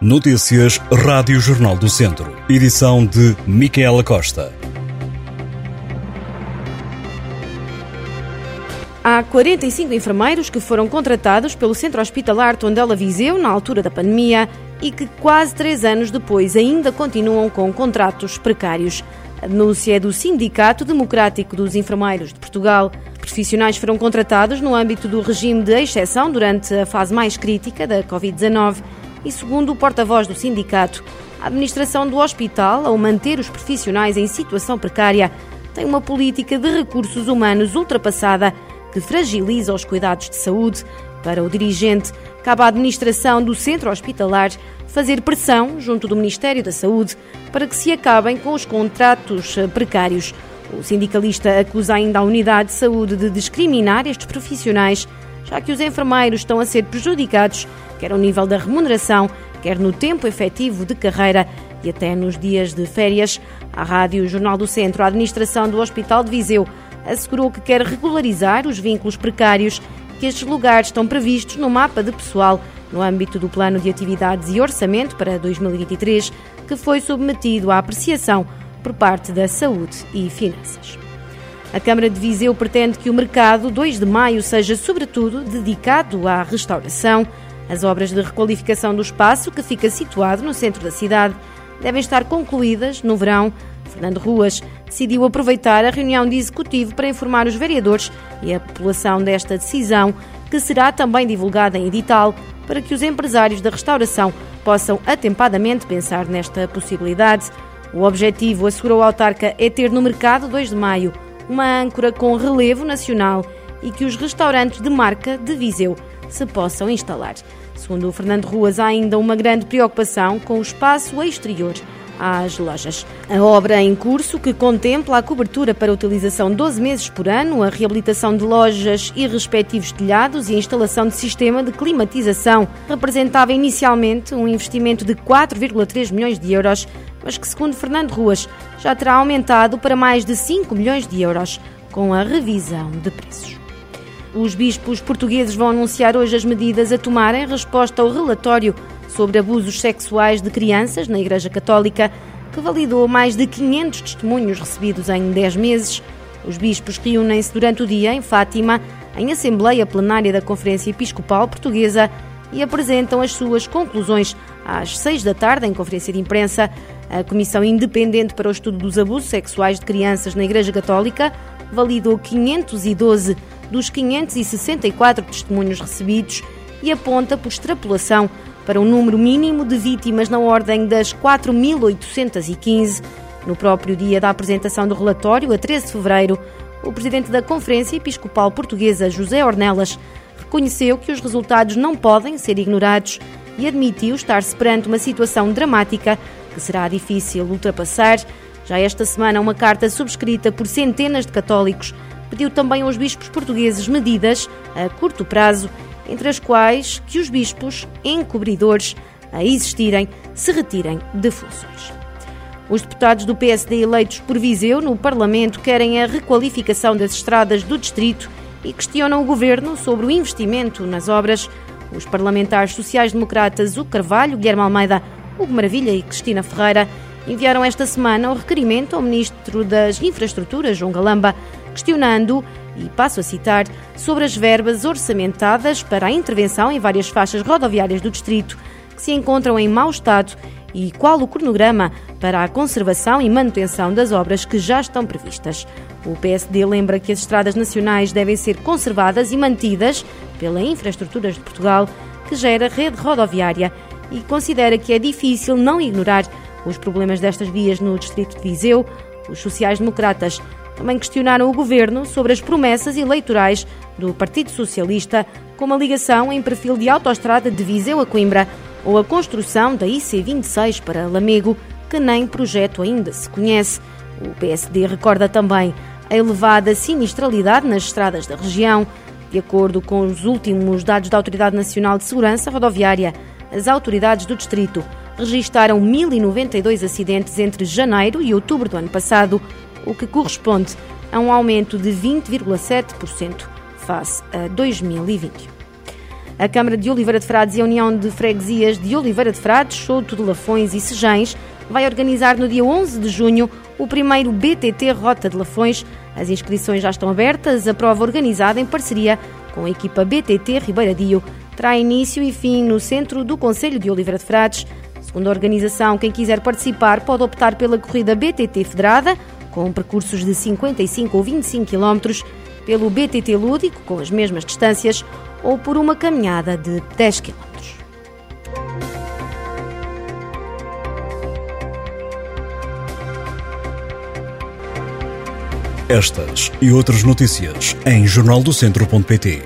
Notícias Rádio Jornal do Centro. Edição de Micaela Costa. Há 45 enfermeiros que foram contratados pelo Centro Hospitalar Tondela Viseu na altura da pandemia e que quase três anos depois ainda continuam com contratos precários. A denúncia é do Sindicato Democrático dos Enfermeiros de Portugal. Profissionais foram contratados no âmbito do regime de exceção durante a fase mais crítica da Covid-19 e, segundo o porta-voz do sindicato, a administração do hospital, ao manter os profissionais em situação precária, tem uma política de recursos humanos ultrapassada que fragiliza os cuidados de saúde. Para o dirigente, cabe à administração do centro hospitalar fazer pressão junto do Ministério da Saúde para que se acabem com os contratos precários. O sindicalista acusa ainda a Unidade de Saúde de discriminar estes profissionais, já que os enfermeiros estão a ser prejudicados, quer ao nível da remuneração, quer no tempo efetivo de carreira e até nos dias de férias. A Rádio Jornal do Centro, a administração do Hospital de Viseu, assegurou que quer regularizar os vínculos precários que estes lugares estão previstos no mapa de pessoal no âmbito do Plano de Atividades e Orçamento para 2023, que foi submetido à apreciação por parte da Saúde e Finanças. A Câmara de Viseu pretende que o mercado 2 de maio seja, sobretudo, dedicado à restauração. As obras de requalificação do espaço, que fica situado no centro da cidade, devem estar concluídas no verão. Fernando Ruas decidiu aproveitar a reunião de executivo para informar os vereadores e a população desta decisão, que será também divulgada em edital, para que os empresários da restauração possam atempadamente pensar nesta possibilidade. O objetivo, assegurou a autarca, é ter no mercado 2 de maio uma âncora com relevo nacional e que os restaurantes de marca de Viseu se possam instalar. Segundo o Fernando Ruas, há ainda uma grande preocupação com o espaço exterior às lojas. A obra em curso, que contempla a cobertura para utilização 12 meses por ano, a reabilitação de lojas e respectivos telhados e a instalação de sistema de climatização, representava inicialmente um investimento de 4,3 milhões de euros, mas que, segundo Fernando Ruas, já terá aumentado para mais de 5 milhões de euros com a revisão de preços. Os bispos portugueses vão anunciar hoje as medidas a tomar em resposta ao relatório sobre abusos sexuais de crianças na Igreja Católica, que validou mais de 500 testemunhos recebidos em 10 meses. Os bispos reúnem-se durante o dia em Fátima, em Assembleia Plenária da Conferência Episcopal Portuguesa, e apresentam as suas conclusões às 6 da tarde em conferência de imprensa. A Comissão Independente para o Estudo dos Abusos Sexuais de Crianças na Igreja Católica validou 512 dos 564 testemunhos recebidos e aponta por extrapolação para um número mínimo de vítimas na ordem das 4.815. No próprio dia da apresentação do relatório, a 13 de fevereiro, o presidente da Conferência Episcopal Portuguesa, José Ornelas, reconheceu que os resultados não podem ser ignorados e admitiu estar-se perante uma situação dramática que será difícil ultrapassar. Já esta semana, uma carta subscrita por centenas de católicos pediu também aos bispos portugueses medidas a curto prazo entre as quais que os bispos encobridores a existirem se retirem de funções. Os deputados do PSD eleitos por Viseu no Parlamento querem a requalificação das estradas do distrito e questionam o governo sobre o investimento nas obras. Os parlamentares sociais-democratas O Carvalho, Guilherme Almeida, Hugo Maravilha e Cristina Ferreira enviaram esta semana o requerimento ao Ministro das Infraestruturas, João Galamba, questionando e passo a citar, sobre as verbas orçamentadas para a intervenção em várias faixas rodoviárias do distrito que se encontram em mau estado e qual o cronograma para a conservação e manutenção das obras que já estão previstas. O PSD lembra que as estradas nacionais devem ser conservadas e mantidas pela Infraestruturas de Portugal, que gera rede rodoviária, e considera que é difícil não ignorar os problemas destas vias no distrito de Viseu. Os sociais-democratas também questionaram o governo sobre as promessas eleitorais do Partido Socialista, como a ligação em perfil de autoestrada de Viseu a Coimbra ou a construção da IC26 para Lamego, que nem projeto ainda se conhece. O PSD recorda também a elevada sinistralidade nas estradas da região. De acordo com os últimos dados da Autoridade Nacional de Segurança Rodoviária, as autoridades do distrito registaram 1.092 acidentes entre janeiro e outubro do ano passado, o que corresponde a um aumento de 20,7% face a 2021. A Câmara de Oliveira de Frades e a União de Freguesias de Oliveira de Frades, Souto de Lafões e Sejães vai organizar no dia 11 de junho o primeiro BTT Rota de Lafões. As inscrições já estão abertas. A prova organizada em parceria com a equipa BTT Ribeiradio terá início e fim no centro do Conselho de Oliveira de Frades. Segundo a organização, quem quiser participar pode optar pela corrida BTT Federada, com percursos de 55 ou 25 km, pelo BTT Lúdico, com as mesmas distâncias, ou por uma caminhada de 10 km. Estas e outras notícias em jornaldocentro.pt.